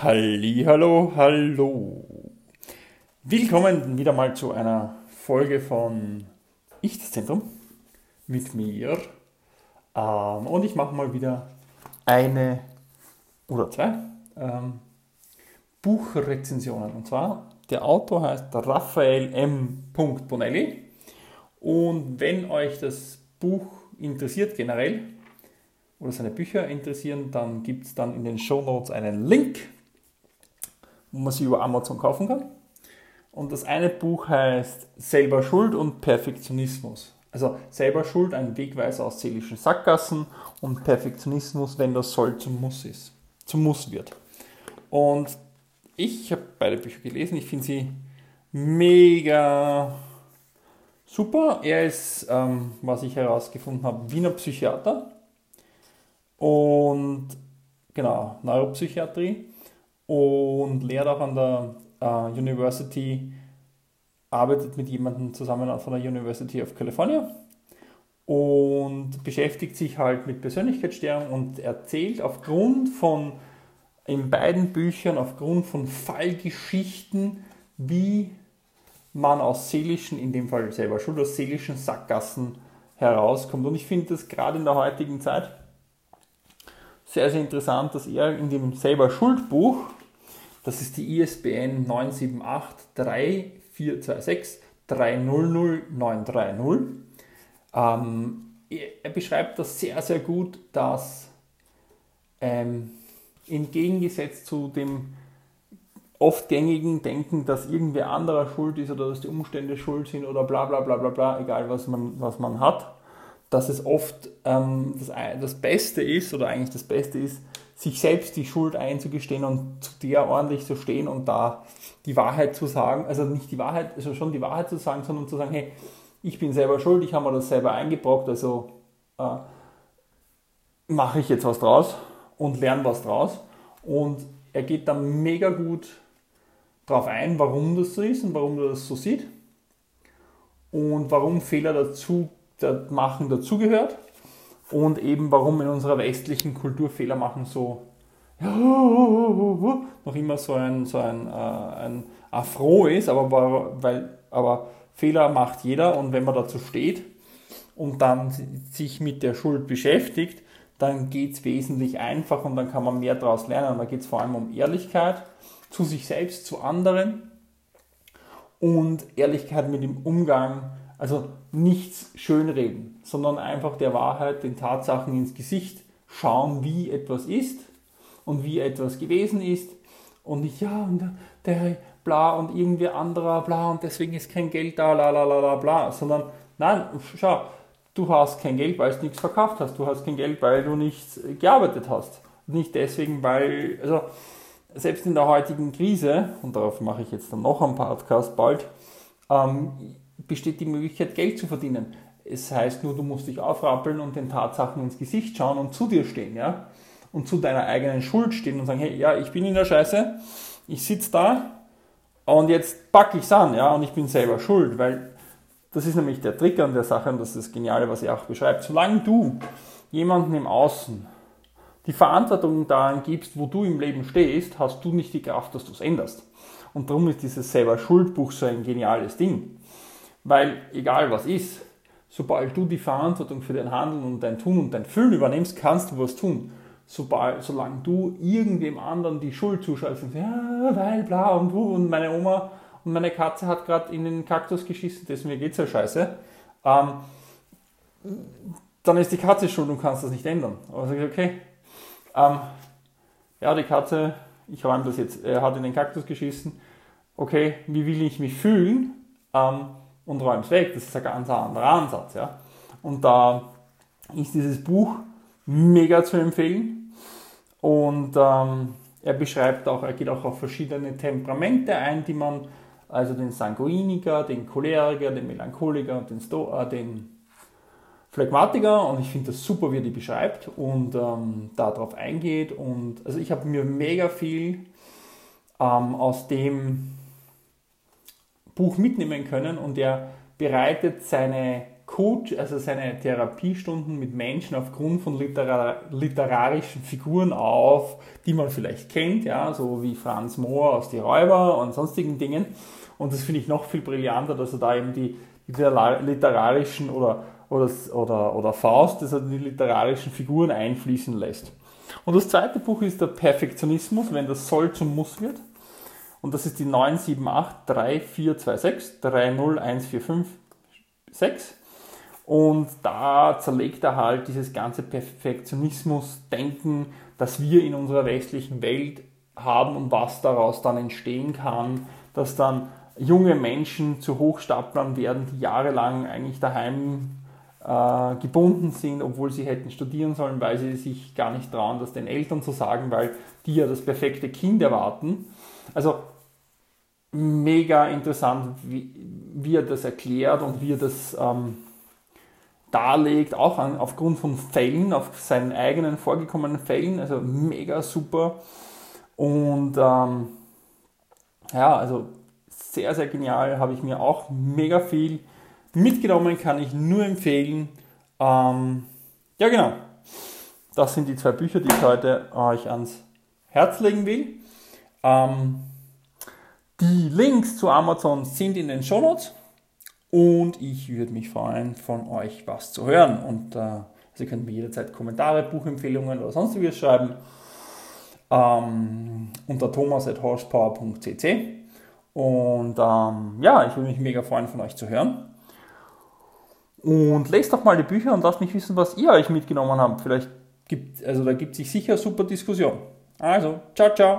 Hallo, hallo. Willkommen wieder mal zu einer Folge von Ich das Zentrum mit mir. Ähm, und ich mache mal wieder eine oder zwei ähm, Buchrezensionen. Und zwar, der Autor heißt Raphael M. Bonelli. Und wenn euch das Buch interessiert generell oder seine Bücher interessieren, dann gibt es dann in den Show Notes einen Link, wo man sie über Amazon kaufen kann. Und das eine Buch heißt Selber Schuld und Perfektionismus. Also selber Schuld, ein Wegweiser aus seelischen Sackgassen und Perfektionismus, wenn das soll zum Muss ist, zum Muss wird. Und ich habe beide Bücher gelesen, ich finde sie mega super. Er ist, ähm, was ich herausgefunden habe, Wiener Psychiater und genau, Neuropsychiatrie und lehrt auch an der äh, University, arbeitet mit jemandem zusammen von der University of California und beschäftigt sich halt mit Persönlichkeitsstörungen und erzählt aufgrund von in beiden Büchern aufgrund von Fallgeschichten, wie man aus seelischen, in dem Fall selber schuld, aus seelischen Sackgassen herauskommt. Und ich finde das gerade in der heutigen Zeit sehr, sehr interessant, dass er in dem selber Schuldbuch, das ist die ISBN 978 3426 300 930, ähm, er beschreibt das sehr, sehr gut, dass ähm, entgegengesetzt zu dem oft gängigen Denken, dass irgendwer anderer schuld ist oder dass die Umstände schuld sind oder bla bla bla bla bla, egal was man, was man hat, dass es oft ähm, das, das Beste ist oder eigentlich das Beste ist, sich selbst die Schuld einzugestehen und zu der ordentlich zu stehen und da die Wahrheit zu sagen, also nicht die Wahrheit, also schon die Wahrheit zu sagen, sondern zu sagen, hey, ich bin selber schuld, ich habe mir das selber eingebrockt, also äh, mache ich jetzt was draus und lerne was draus. Und er geht dann mega gut darauf ein, warum das so ist und warum er das so sieht und warum Fehler dazu machen dazugehört und eben warum in unserer westlichen Kultur Fehler machen so noch immer so ein, so ein, äh, ein Afro ist, aber, weil, aber Fehler macht jeder und wenn man dazu steht und dann sich mit der Schuld beschäftigt, dann geht es wesentlich einfacher und dann kann man mehr daraus lernen. Da geht es vor allem um Ehrlichkeit zu sich selbst, zu anderen und Ehrlichkeit mit dem Umgang also nichts schönreden, sondern einfach der Wahrheit, den Tatsachen ins Gesicht schauen, wie etwas ist und wie etwas gewesen ist. Und nicht, ja, und der bla und irgendwie anderer bla und deswegen ist kein Geld da, la la la la bla, sondern nein, schau, du hast kein Geld, weil du nichts verkauft hast. Du hast kein Geld, weil du nichts gearbeitet hast. Nicht deswegen, weil, also selbst in der heutigen Krise, und darauf mache ich jetzt dann noch einen Podcast bald, ähm, besteht die Möglichkeit, Geld zu verdienen. Es heißt nur, du musst dich aufrappeln und den Tatsachen ins Gesicht schauen und zu dir stehen, ja? Und zu deiner eigenen Schuld stehen und sagen, hey, ja, ich bin in der Scheiße, ich sitze da und jetzt packe ich es an, ja, und ich bin selber schuld, weil das ist nämlich der Trick an der Sache und das ist das Geniale, was er auch beschreibt. Solange du jemanden im Außen die Verantwortung daran gibst, wo du im Leben stehst, hast du nicht die Kraft, dass du es änderst. Und darum ist dieses selber Schuldbuch so ein geniales Ding. Weil egal was ist, sobald du die Verantwortung für dein Handeln und dein Tun und dein Fühlen übernimmst, kannst du was tun. Sobald, solange du irgendwem anderen die Schuld zuschreibst und sagst, ja, weil, bla und du und meine Oma und meine Katze hat gerade in den Kaktus geschissen, deswegen geht es ja scheiße, ähm, dann ist die Katze schuld und kannst das nicht ändern. Ich, okay, ähm, ja, die Katze, ich räume das jetzt, er hat in den Kaktus geschissen, okay, wie will ich mich fühlen? Ähm, und räumst weg. Das ist ein ganz anderer Ansatz. Ja? Und da ist dieses Buch mega zu empfehlen. Und ähm, er beschreibt auch, er geht auch auf verschiedene Temperamente ein, die man, also den Sanguiniker, den Choleriker, den Melancholiker und den, Sto äh, den Phlegmatiker. Und ich finde das super, wie er die beschreibt und ähm, darauf eingeht. Und also ich habe mir mega viel ähm, aus dem Buch mitnehmen können und er bereitet seine Coach, also seine Therapiestunden mit Menschen aufgrund von literar literarischen Figuren auf, die man vielleicht kennt, ja, so wie Franz Mohr aus Die Räuber und sonstigen Dingen. Und das finde ich noch viel brillanter, dass er da eben die, literarischen oder, oder, oder, oder Faust, dass er die literarischen Figuren einfließen lässt. Und das zweite Buch ist der Perfektionismus, wenn das Soll zum Muss wird. Und das ist die 978 3426 301456. Und da zerlegt er halt dieses ganze Perfektionismus-Denken, das wir in unserer westlichen Welt haben und was daraus dann entstehen kann, dass dann junge Menschen zu Hochstaplern werden, die jahrelang eigentlich daheim äh, gebunden sind, obwohl sie hätten studieren sollen, weil sie sich gar nicht trauen, das den Eltern zu sagen, weil die ja das perfekte Kind erwarten. Also mega interessant, wie, wie er das erklärt und wie er das ähm, darlegt, auch an, aufgrund von Fällen, auf seinen eigenen vorgekommenen Fällen, also mega super. Und ähm, ja, also sehr, sehr genial, habe ich mir auch mega viel mitgenommen, kann ich nur empfehlen. Ähm, ja, genau. Das sind die zwei Bücher, die ich heute euch ans Herz legen will. Ähm, die Links zu Amazon sind in den Show Notes. Und ich würde mich freuen, von euch was zu hören. Und äh, also ihr könnt mir jederzeit Kommentare, Buchempfehlungen oder sonstiges schreiben ähm, unter thomas.horsepower.cc. Und ähm, ja, ich würde mich mega freuen, von euch zu hören. Und lest doch mal die Bücher und lasst mich wissen, was ihr euch mitgenommen habt. Vielleicht gibt also da gibt sich sicher super Diskussion. Also, ciao, ciao.